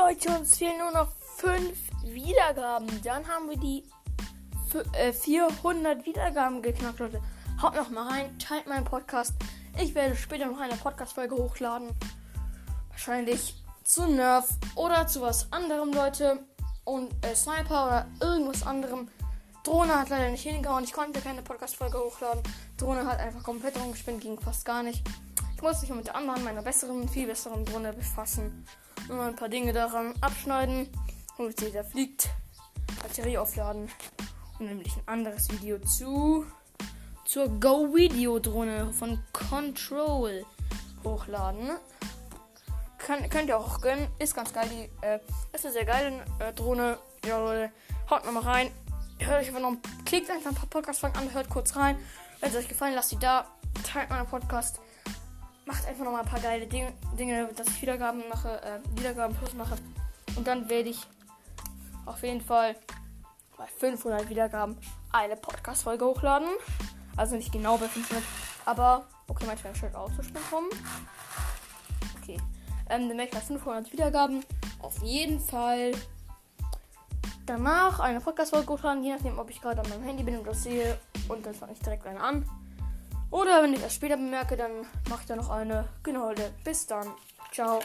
Leute, uns fehlen nur noch 5 Wiedergaben. Dann haben wir die 400 äh, Wiedergaben geknackt, Leute. Haut noch mal rein, teilt meinen Podcast. Ich werde später noch eine Podcast-Folge hochladen. Wahrscheinlich zu Nerf oder zu was anderem, Leute. Und äh, Sniper oder irgendwas anderem. Drohne hat leider nicht hingehauen. Ich konnte keine Podcast-Folge hochladen. Drohne hat einfach komplett rumgespinnt, ging fast gar nicht. Ich muss mich mit der anderen, meiner besseren, viel besseren Drohne befassen. Nur ein paar Dinge daran abschneiden. Und sie da fliegt. Batterie aufladen. Und nämlich ein anderes Video zu zur Go Video Drohne von Control hochladen. Kann, könnt ihr auch gönnen. Ist ganz geil. Die äh, ist eine sehr geile äh, Drohne. Ja, Leute, haut nochmal rein. Hört euch einfach noch, klickt einfach ein paar Podcast-Folgen an, hört kurz rein. Wenn es euch gefallen, lasst sie da. Teilt meinen Podcast macht einfach noch mal ein paar geile Dinge, Dinge dass ich Wiedergaben mache, äh, Wiedergaben plus mache. Und dann werde ich auf jeden Fall bei 500 Wiedergaben eine Podcast-Folge hochladen. Also nicht genau bei 500, aber okay, manchmal scheint auch zu spät kommen. Okay, ähm, dann werde ich bei 500 Wiedergaben auf jeden Fall danach eine Podcast-Folge hochladen, je nachdem, ob ich gerade an meinem Handy bin und das sehe. Und dann fange ich direkt eine an. Oder wenn ich das später bemerke, dann mache ich da noch eine. Genau, bis dann. Ciao.